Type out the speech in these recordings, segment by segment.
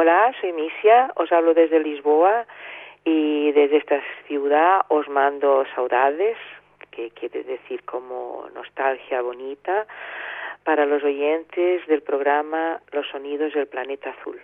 Hola, soy Misia, os hablo desde Lisboa y desde esta ciudad os mando saudades, que quiere decir como nostalgia bonita, para los oyentes del programa Los Sonidos del Planeta Azul.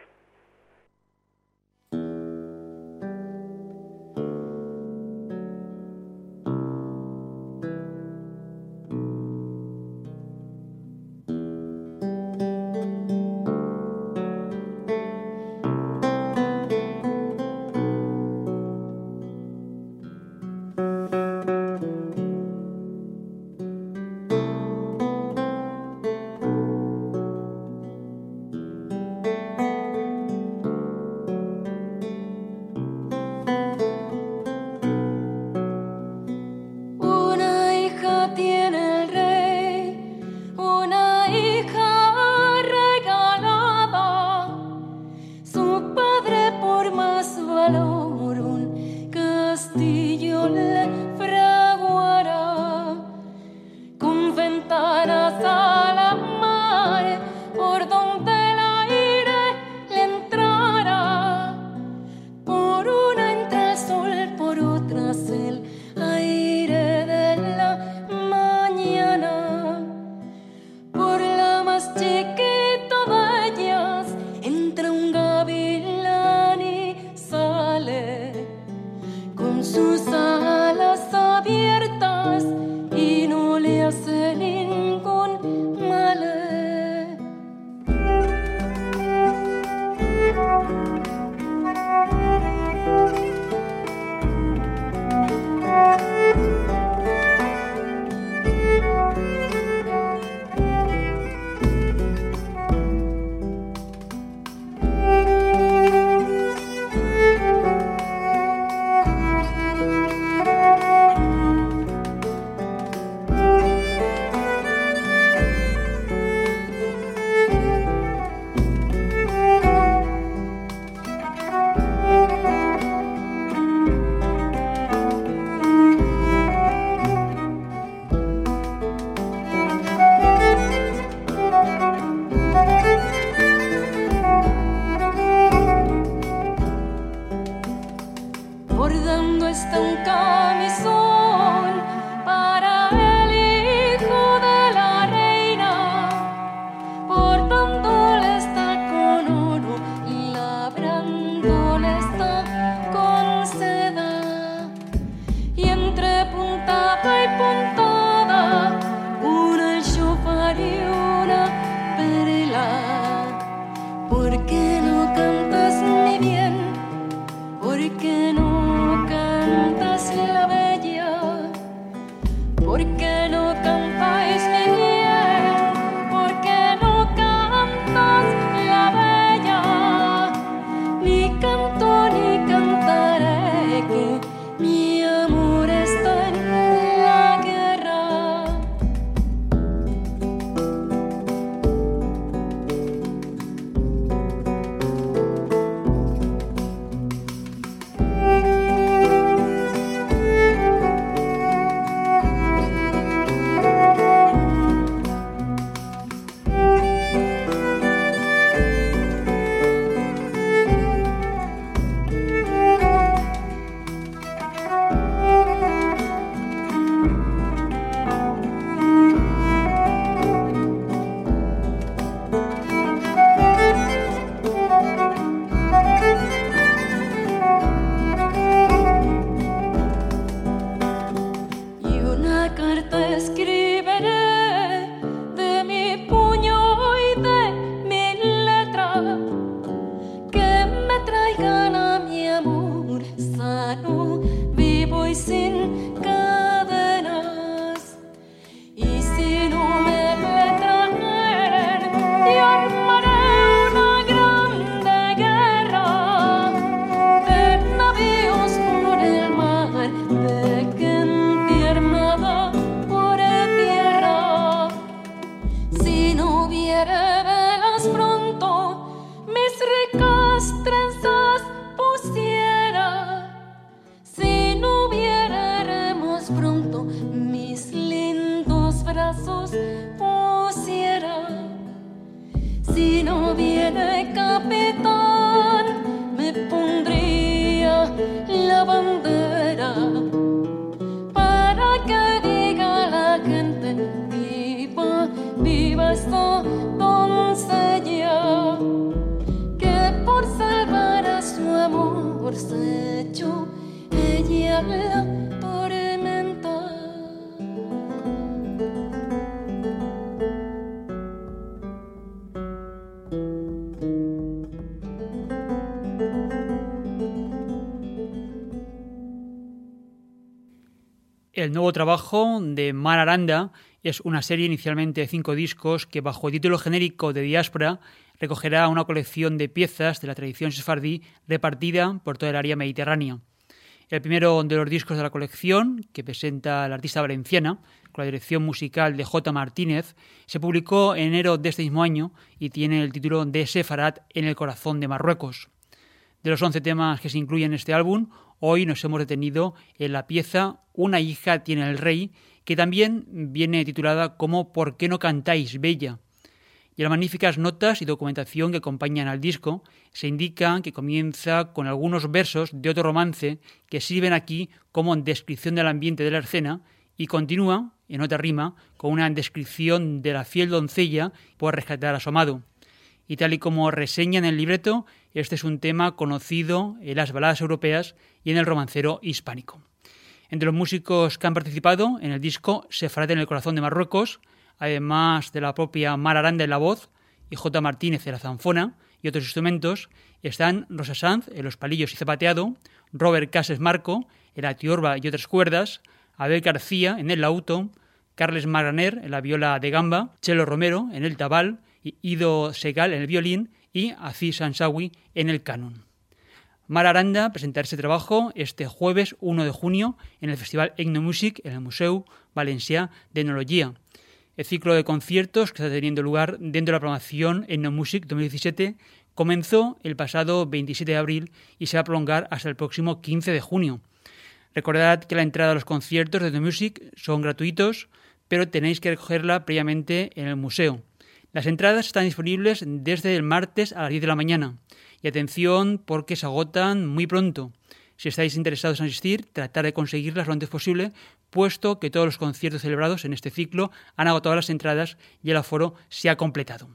El nuevo trabajo de Mar Aranda es una serie inicialmente de cinco discos que bajo el título genérico de Diáspora recogerá una colección de piezas de la tradición sefardí repartida por toda el área mediterránea. El primero de los discos de la colección, que presenta la artista valenciana, con la dirección musical de J. Martínez, se publicó en enero de este mismo año y tiene el título de Sefarat en el corazón de Marruecos. De los 11 temas que se incluyen en este álbum, hoy nos hemos detenido en la pieza Una hija tiene el rey, que también viene titulada como ¿Por qué no cantáis, Bella? Y las magníficas notas y documentación que acompañan al disco se indican que comienza con algunos versos de otro romance que sirven aquí como descripción del ambiente de la escena y continúa, en otra rima, con una descripción de la fiel doncella por rescatar a su amado. Y tal y como reseña en el libreto, este es un tema conocido en las baladas europeas y en el romancero hispánico. Entre los músicos que han participado en el disco Sefarad en el corazón de Marruecos, además de la propia Mar Aranda en la voz y J. Martínez en la zanfona y otros instrumentos, están Rosa Sanz en los palillos y zapateado, Robert Cases Marco en la tiorba y otras cuerdas, Abel García en el lauto, Carles Marganer en la viola de gamba, Chelo Romero en el tabal, Ido Segal en el violín y Aziz Ansawi en el canon. Mar Aranda presentará este trabajo este jueves 1 de junio en el Festival Etnomusic en el Museu Valencià de Enología. El ciclo de conciertos que está teniendo lugar dentro de la programación Etnomusic 2017 comenzó el pasado 27 de abril y se va a prolongar hasta el próximo 15 de junio. Recordad que la entrada a los conciertos de Etnomusic son gratuitos, pero tenéis que recogerla previamente en el museo. Las entradas están disponibles desde el martes a las 10 de la mañana. Y atención porque se agotan muy pronto. Si estáis interesados en asistir, tratar de conseguirlas lo antes posible, puesto que todos los conciertos celebrados en este ciclo han agotado las entradas y el aforo se ha completado.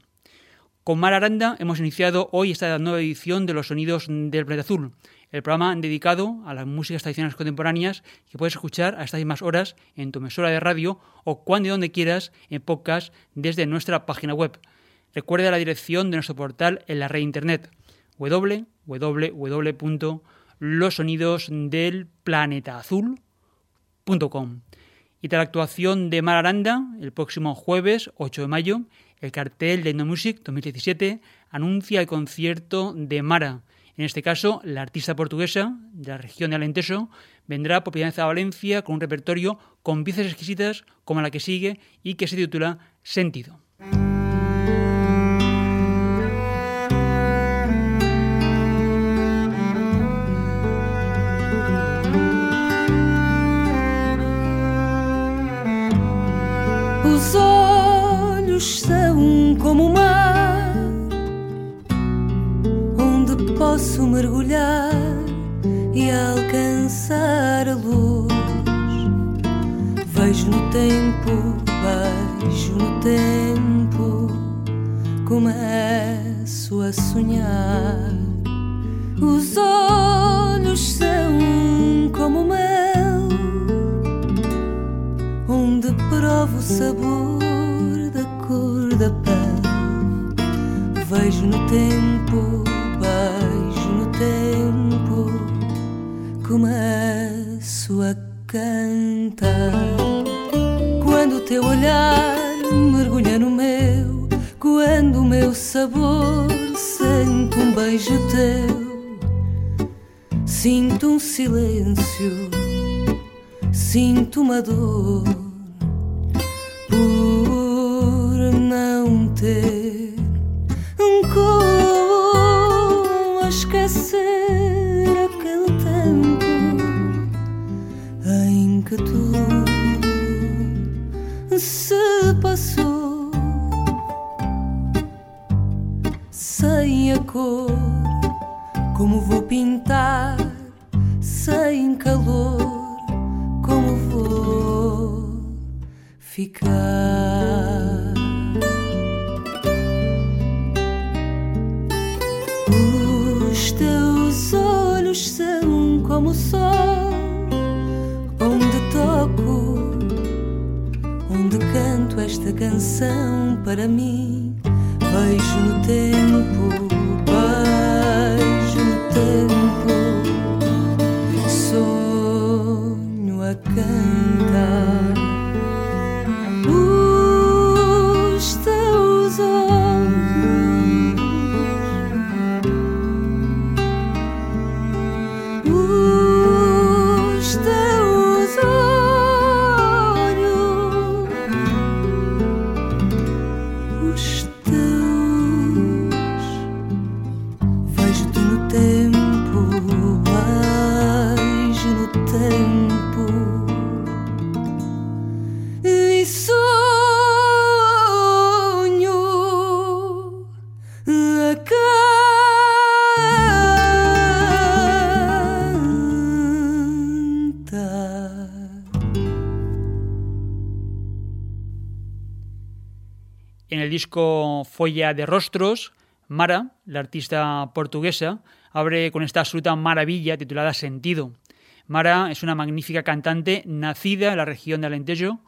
Con Mar Aranda hemos iniciado hoy esta nueva edición de los Sonidos del Planeta Azul, el programa dedicado a las músicas tradicionales contemporáneas que puedes escuchar a estas mismas horas en tu emisora de radio o cuando y donde quieras en podcast desde nuestra página web. Recuerda la dirección de nuestro portal en la red internet www.losonidosdelplanetaazul.com. Y tras la actuación de Mar Aranda, el próximo jueves 8 de mayo, el cartel de Music 2017 anuncia el concierto de Mara, en este caso, la artista portuguesa de la región de Alenteso vendrá por primera vez a Valencia con un repertorio con piezas exquisitas como la que sigue y que se titula Sentido. Como posso mergulhar e alcançar a luz. Vejo no tempo, vejo no tempo, começo a sonhar. Os olhos são como mel, onde provo o sabor Vejo no tempo tempo começo a cantar. Quando o teu olhar mergulha no meu, quando o meu sabor sente um beijo teu, sinto um silêncio, sinto uma dor por não ter cor. Como vou pintar sem calor? Como vou ficar? Os teus olhos são como o sol, onde toco, onde canto esta canção para mim. Vejo no tempo os Folla de Rostros, Mara, la artista portuguesa, abre con esta absoluta maravilla titulada Sentido. Mara es una magnífica cantante nacida en la región de Alentejo,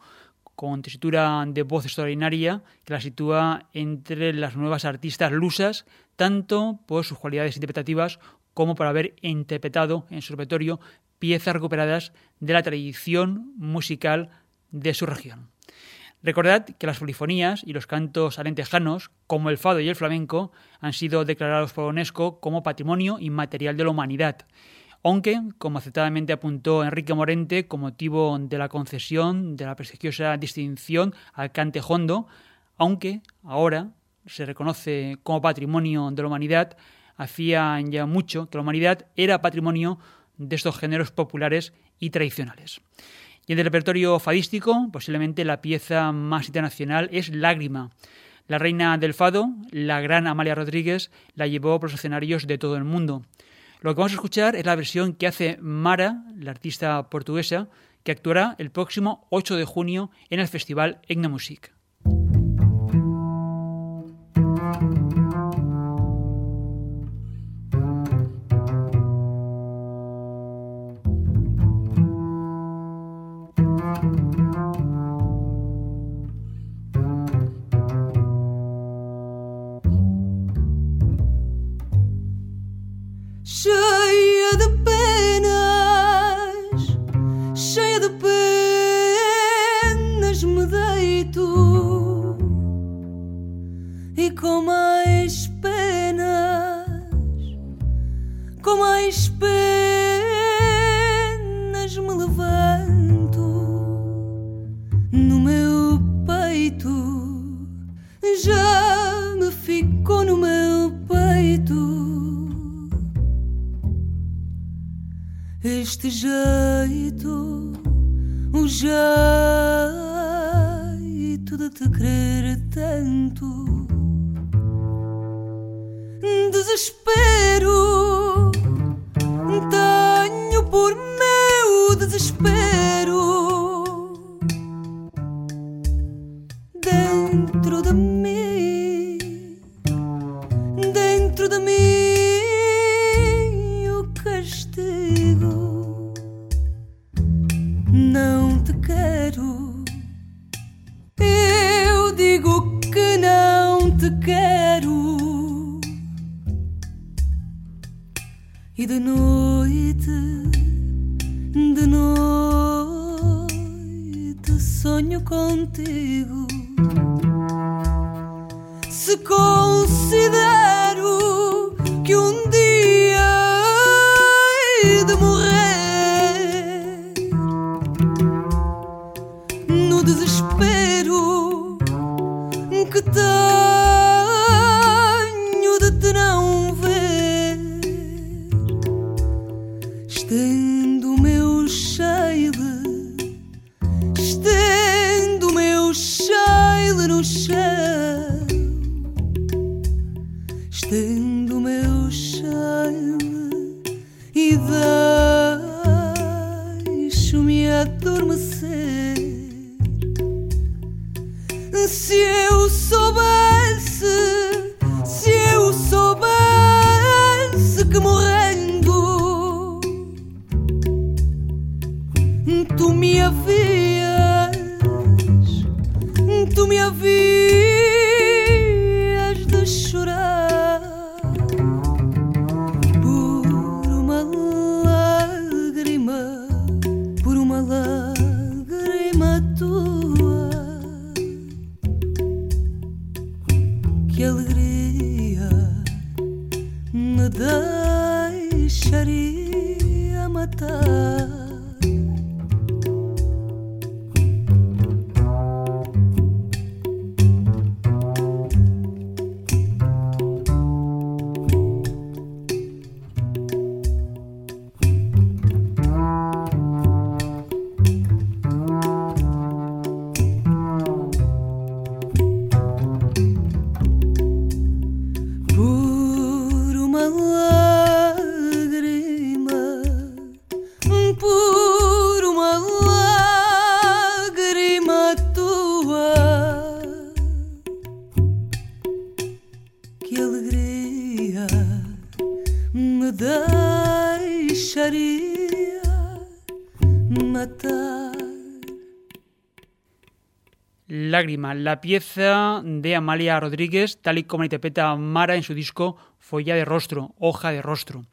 con tesitura de voz extraordinaria que la sitúa entre las nuevas artistas lusas, tanto por sus cualidades interpretativas como por haber interpretado en su repertorio piezas recuperadas de la tradición musical de su región. Recordad que las polifonías y los cantos alentejanos, como el fado y el flamenco, han sido declarados por UNESCO como patrimonio inmaterial de la humanidad. Aunque, como acertadamente apuntó Enrique Morente, con motivo de la concesión de la prestigiosa distinción al cante hondo, aunque ahora se reconoce como patrimonio de la humanidad, hacía ya mucho que la humanidad era patrimonio de estos géneros populares y tradicionales. Y en el repertorio fadístico, posiblemente la pieza más internacional es Lágrima. La reina del fado, la gran Amalia Rodríguez, la llevó por los escenarios de todo el mundo. Lo que vamos a escuchar es la versión que hace Mara, la artista portuguesa, que actuará el próximo 8 de junio en el festival Etnomusic. Com mais penas, com mais penas me levanto no meu peito, já me ficou no meu peito. Este jeito, o jeito de te querer tanto. Sonho contigo. Se considero que um La pieza de Amalia Rodríguez, tal y como la interpreta Mara en su disco Folla de Rostro, Hoja de Rostro.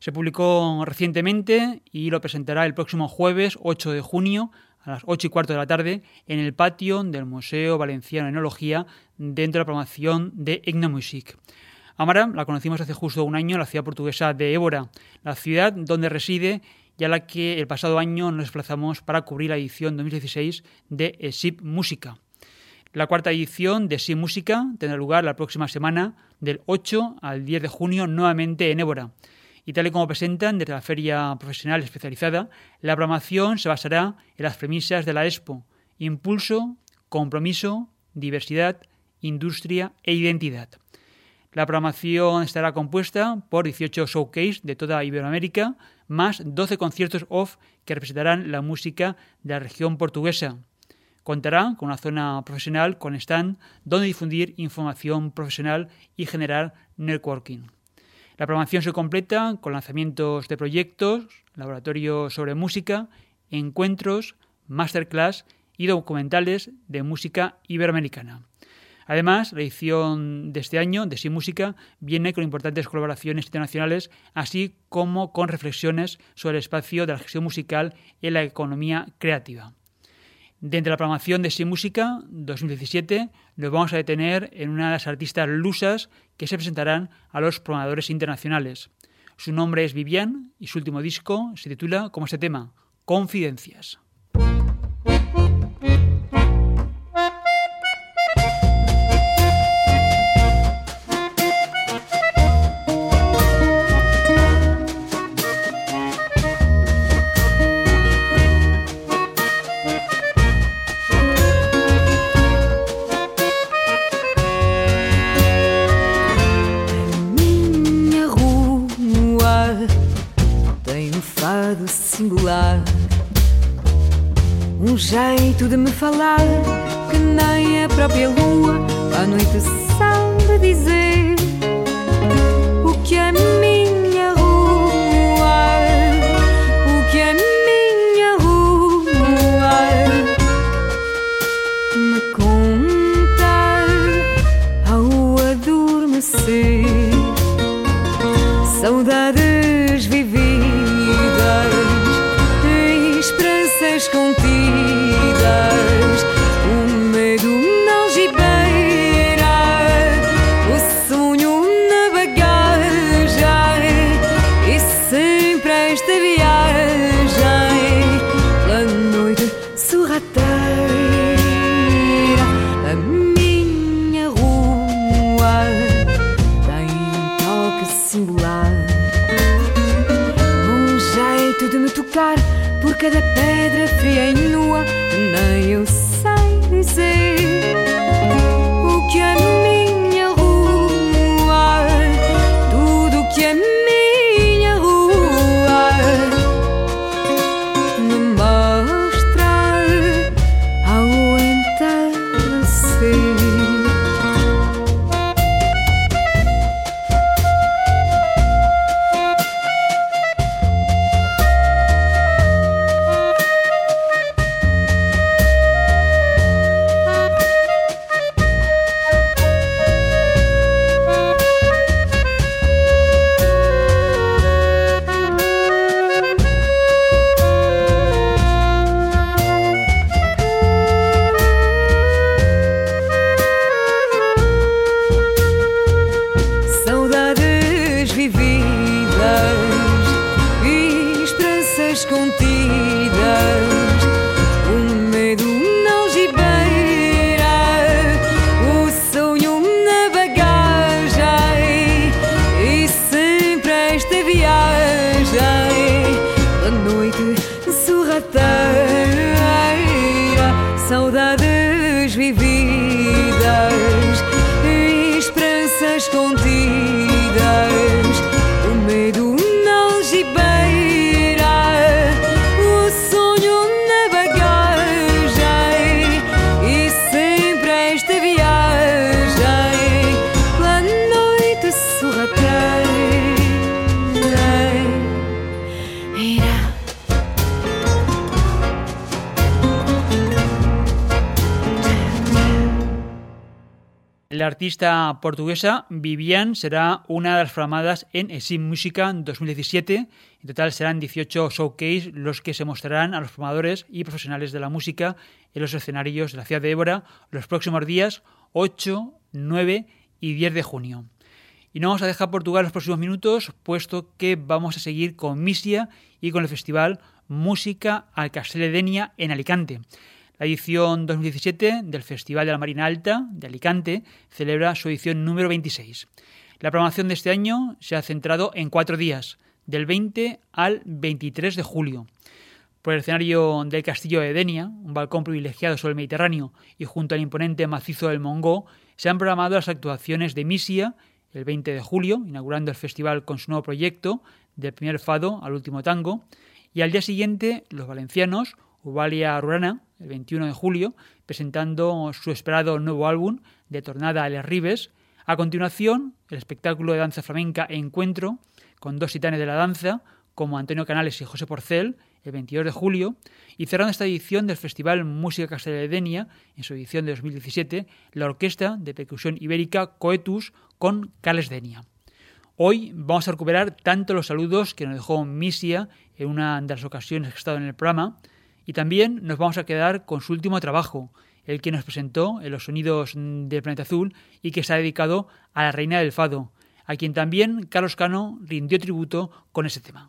Se publicó recientemente y lo presentará el próximo jueves 8 de junio a las 8 y cuarto de la tarde en el patio del Museo Valenciano de Enología dentro de la programación de Egna Music. Amara la conocimos hace justo un año en la ciudad portuguesa de Évora, la ciudad donde reside y a la que el pasado año nos desplazamos para cubrir la edición 2016 de SIP Música. La cuarta edición de SIP Música tendrá lugar la próxima semana, del 8 al 10 de junio, nuevamente en Évora. Y tal y como presentan desde la Feria Profesional Especializada, la programación se basará en las premisas de la Expo, impulso, compromiso, diversidad, industria e identidad. La programación estará compuesta por 18 showcase de toda Iberoamérica, más 12 conciertos off que representarán la música de la región portuguesa. Contará con una zona profesional con stand donde difundir información profesional y generar networking. La programación se completa con lanzamientos de proyectos, laboratorios sobre música, encuentros, masterclass y documentales de música iberoamericana. Además, la edición de este año de Sí Música viene con importantes colaboraciones internacionales, así como con reflexiones sobre el espacio de la gestión musical en la economía creativa. Dentro de la programación de Sí Música 2017 nos vamos a detener en una de las artistas lusas que se presentarán a los programadores internacionales. Su nombre es Vivian y su último disco se titula como este tema, Confidencias. De me falar que nem a própria lua à noite sabe dizer o que a minha La artista portuguesa Vivian será una de las flamadas en Esim Música 2017. En total serán 18 showcase los que se mostrarán a los formadores y profesionales de la música en los escenarios de la ciudad de Évora los próximos días 8, 9 y 10 de junio. Y no vamos a dejar Portugal los próximos minutos, puesto que vamos a seguir con Misia y con el festival Música al Denia en Alicante. La edición 2017 del Festival de la Marina Alta de Alicante celebra su edición número 26. La programación de este año se ha centrado en cuatro días, del 20 al 23 de julio. Por el escenario del Castillo de Denia, un balcón privilegiado sobre el Mediterráneo, y junto al imponente macizo del Mongó, se han programado las actuaciones de Misia el 20 de julio, inaugurando el festival con su nuevo proyecto, del primer fado al último tango, y al día siguiente los valencianos Uvalia Rurana, el 21 de julio, presentando su esperado nuevo álbum de Tornada a Les Ribes. A continuación, el espectáculo de danza flamenca Encuentro, con dos titanes de la danza, como Antonio Canales y José Porcel, el 22 de julio, y cerrando esta edición del Festival Música Castelledenia, en su edición de 2017, la Orquesta de Percusión Ibérica Coetus con Carles Denia. Hoy vamos a recuperar tanto los saludos que nos dejó Misia en una de las ocasiones que ha estado en el programa, y también nos vamos a quedar con su último trabajo, el que nos presentó en los sonidos del planeta azul y que se ha dedicado a la reina del fado, a quien también Carlos Cano rindió tributo con ese tema.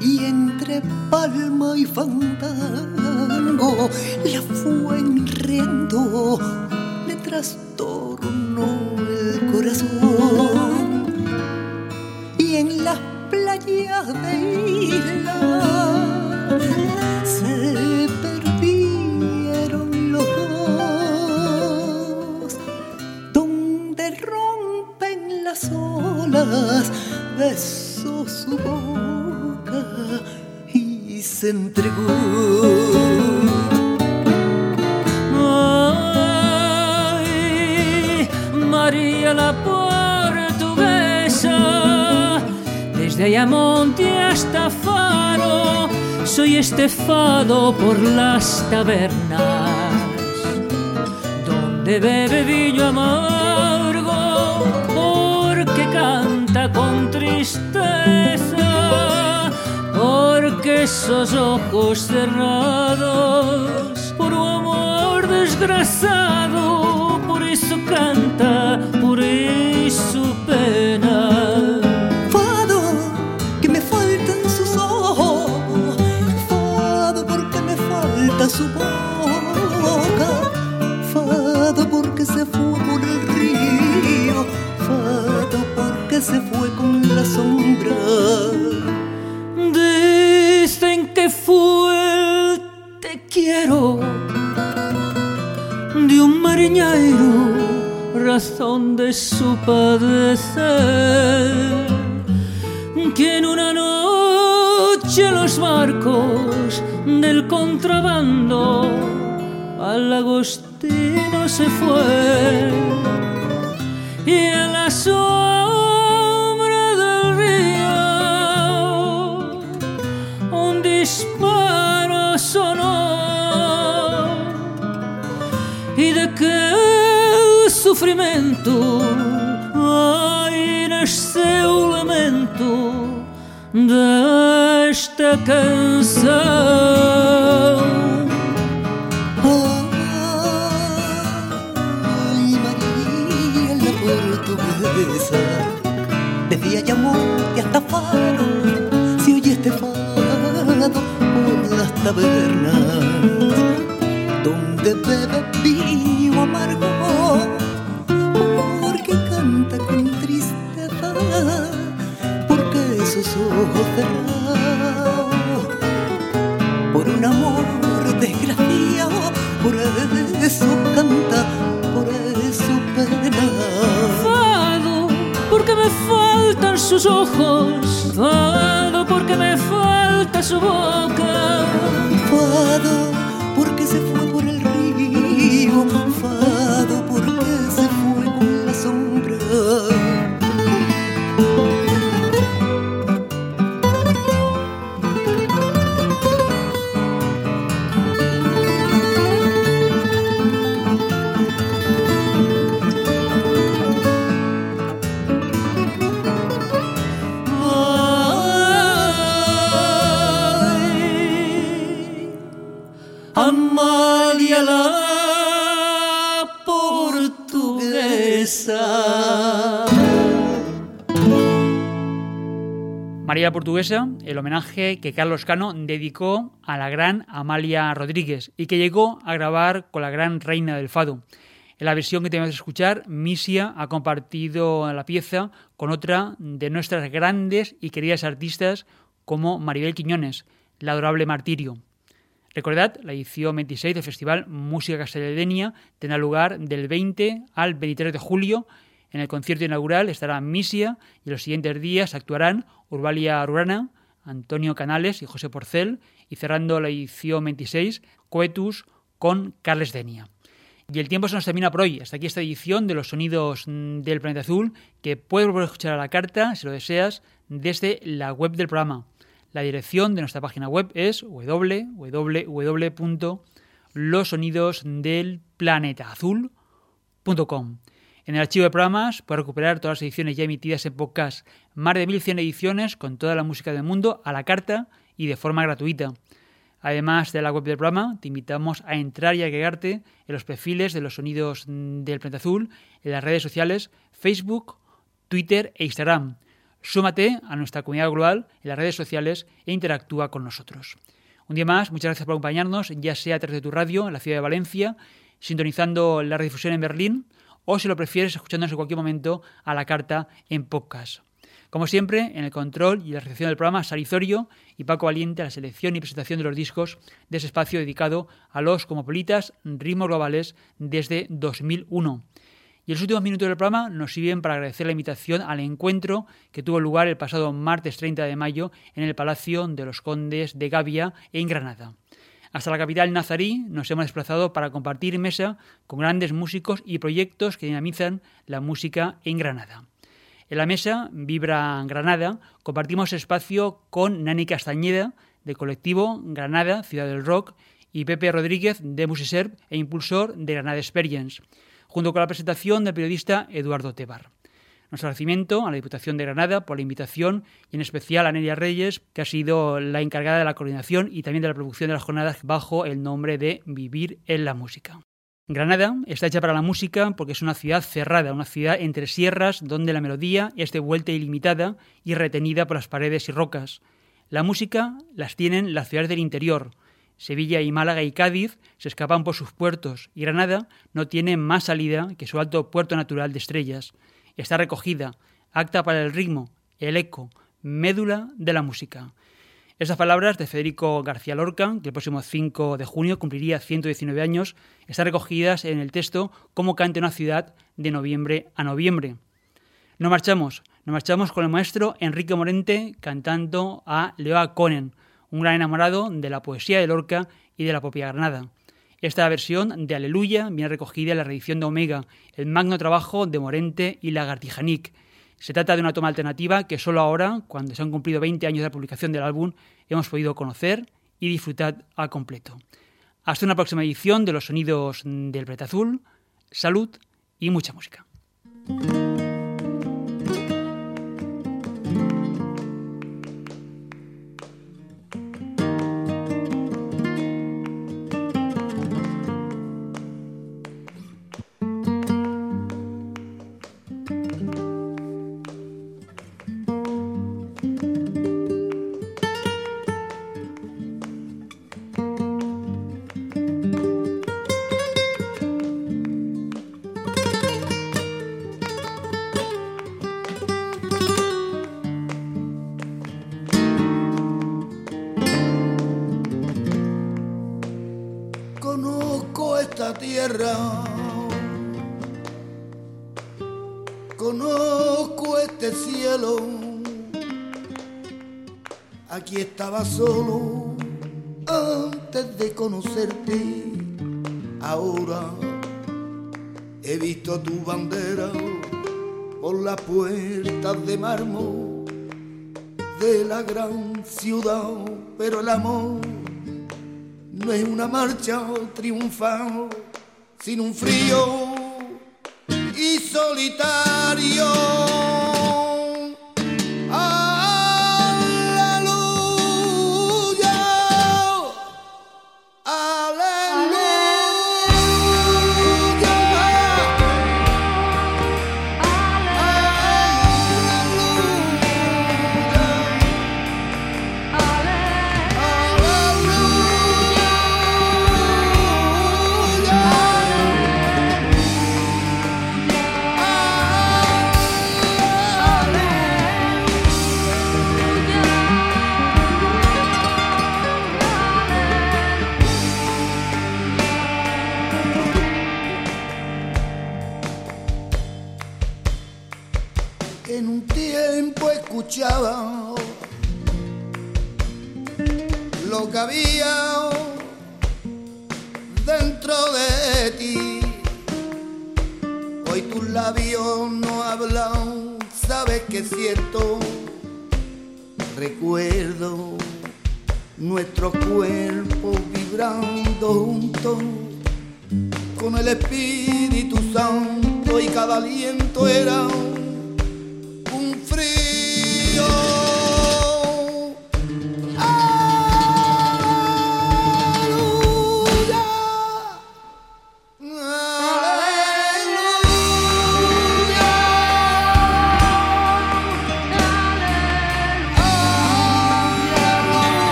y entre palma y fandango la fue enriendo triste fado por las tabernas, donde bebe vino amargo, porque canta con tristeza, porque esos ojos cerrados, por un amor desgraciado, por eso canta, por eso pena. Que fue el te quiero. De un mariñero, razón de su padecer, que en una noche los barcos del contrabando al agostino se fue. Y a la sombra disparo sonó y de qué sufrimiento hay en ese lamento de esta canción. Ay, María la portuguesa, desde Ayamonte hasta Faro, tabernas, donde bebe vino amargo, porque canta con tristeza, porque sus ojos cerrados por un amor desgraciado, por eso canta, por eso pena. Fado, porque me faltan sus ojos. Fado, porque me falta su boca. Se fue por el río, fado, porque se fue con la sombra. Portuguesa, el homenaje que Carlos Cano dedicó a la gran Amalia Rodríguez y que llegó a grabar con la gran reina del fado. En la versión que tenemos que escuchar, Misia ha compartido la pieza con otra de nuestras grandes y queridas artistas como Maribel Quiñones, La adorable Martirio. Recordad, la edición 26 del Festival Música Castelledenia tendrá lugar del 20 al 23 de julio. En el concierto inaugural estará Misia y los siguientes días actuarán Urbalia Rurana, Antonio Canales y José Porcel y cerrando la edición 26 Coetus con Carles Denia. Y el tiempo se nos termina por hoy. Hasta aquí esta edición de los sonidos mm, del planeta azul que puedes volver a escuchar a la carta, si lo deseas, desde la web del programa. La dirección de nuestra página web es www.losonidosdelplanetaazul.com. En el archivo de programas puedes recuperar todas las ediciones ya emitidas en podcast, más de 1100 ediciones con toda la música del mundo a la carta y de forma gratuita. Además de la web del programa, te invitamos a entrar y agregarte en los perfiles de los sonidos del planeta azul en las redes sociales Facebook, Twitter e Instagram. Súmate a nuestra comunidad global en las redes sociales e interactúa con nosotros. Un día más, muchas gracias por acompañarnos, ya sea a través de tu radio en la ciudad de Valencia, sintonizando la redifusión en Berlín, o si lo prefieres, escuchándonos en cualquier momento a la carta en podcast. Como siempre, en el control y la recepción del programa, Sarizorio y Paco Valiente a la selección y presentación de los discos de ese espacio dedicado a los cosmopolitas ritmos globales desde 2001. Y los últimos minutos del programa nos sirven para agradecer la invitación al encuentro que tuvo lugar el pasado martes 30 de mayo en el Palacio de los Condes de Gavia, en Granada. Hasta la capital nazarí nos hemos desplazado para compartir mesa con grandes músicos y proyectos que dinamizan la música en Granada. En la mesa Vibra Granada compartimos espacio con Nani Castañeda, del colectivo Granada, Ciudad del Rock, y Pepe Rodríguez, de Musiserv e impulsor de Granada Experience, junto con la presentación del periodista Eduardo Tebar. Nuestro agradecimiento a la Diputación de Granada por la invitación y en especial a Nelia Reyes, que ha sido la encargada de la coordinación y también de la producción de las jornadas bajo el nombre de Vivir en la Música. Granada está hecha para la música porque es una ciudad cerrada, una ciudad entre sierras donde la melodía es de vuelta ilimitada y retenida por las paredes y rocas. La música las tienen las ciudades del interior. Sevilla y Málaga y Cádiz se escapan por sus puertos y Granada no tiene más salida que su alto puerto natural de estrellas está recogida, acta para el ritmo, el eco, médula de la música. Estas palabras de Federico García Lorca, que el próximo 5 de junio cumpliría 119 años, están recogidas en el texto Cómo canta una ciudad de noviembre a noviembre. Nos marchamos, nos marchamos con el maestro Enrique Morente cantando a Leoa Conen, un gran enamorado de la poesía de Lorca y de la propia Granada. Esta versión de Aleluya viene recogida en la reedición de Omega, el magno trabajo de Morente y Lagartijanic. Se trata de una toma alternativa que solo ahora, cuando se han cumplido 20 años de la publicación del álbum, hemos podido conocer y disfrutar a completo. Hasta una próxima edición de los sonidos del Preta Azul. Salud y mucha música. Estaba solo antes de conocerte. Ahora he visto tu bandera por las puertas de mármol de la gran ciudad, pero el amor no es una marcha triunfal, sino un frío y solitario.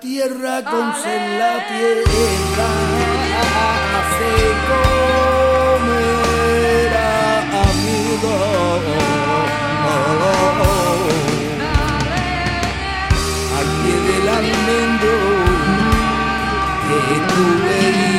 tierra con ser la tierra se comerá amigo. Al pie del almendro que tú veías.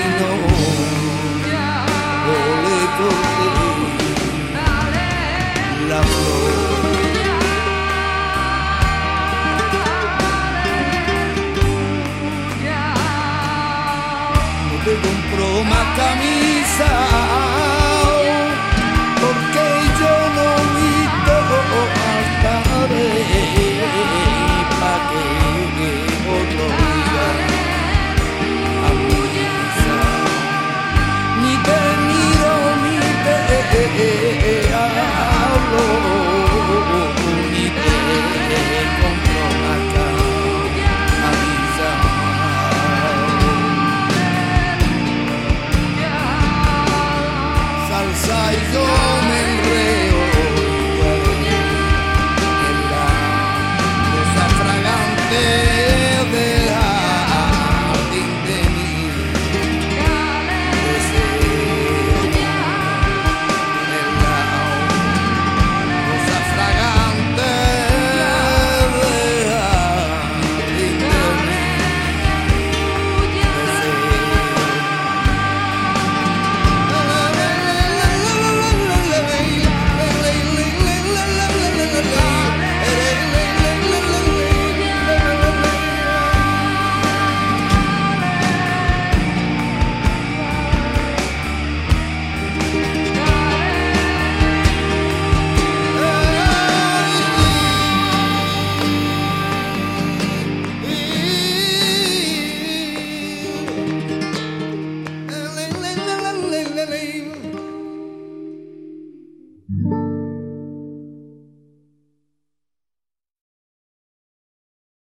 matami sa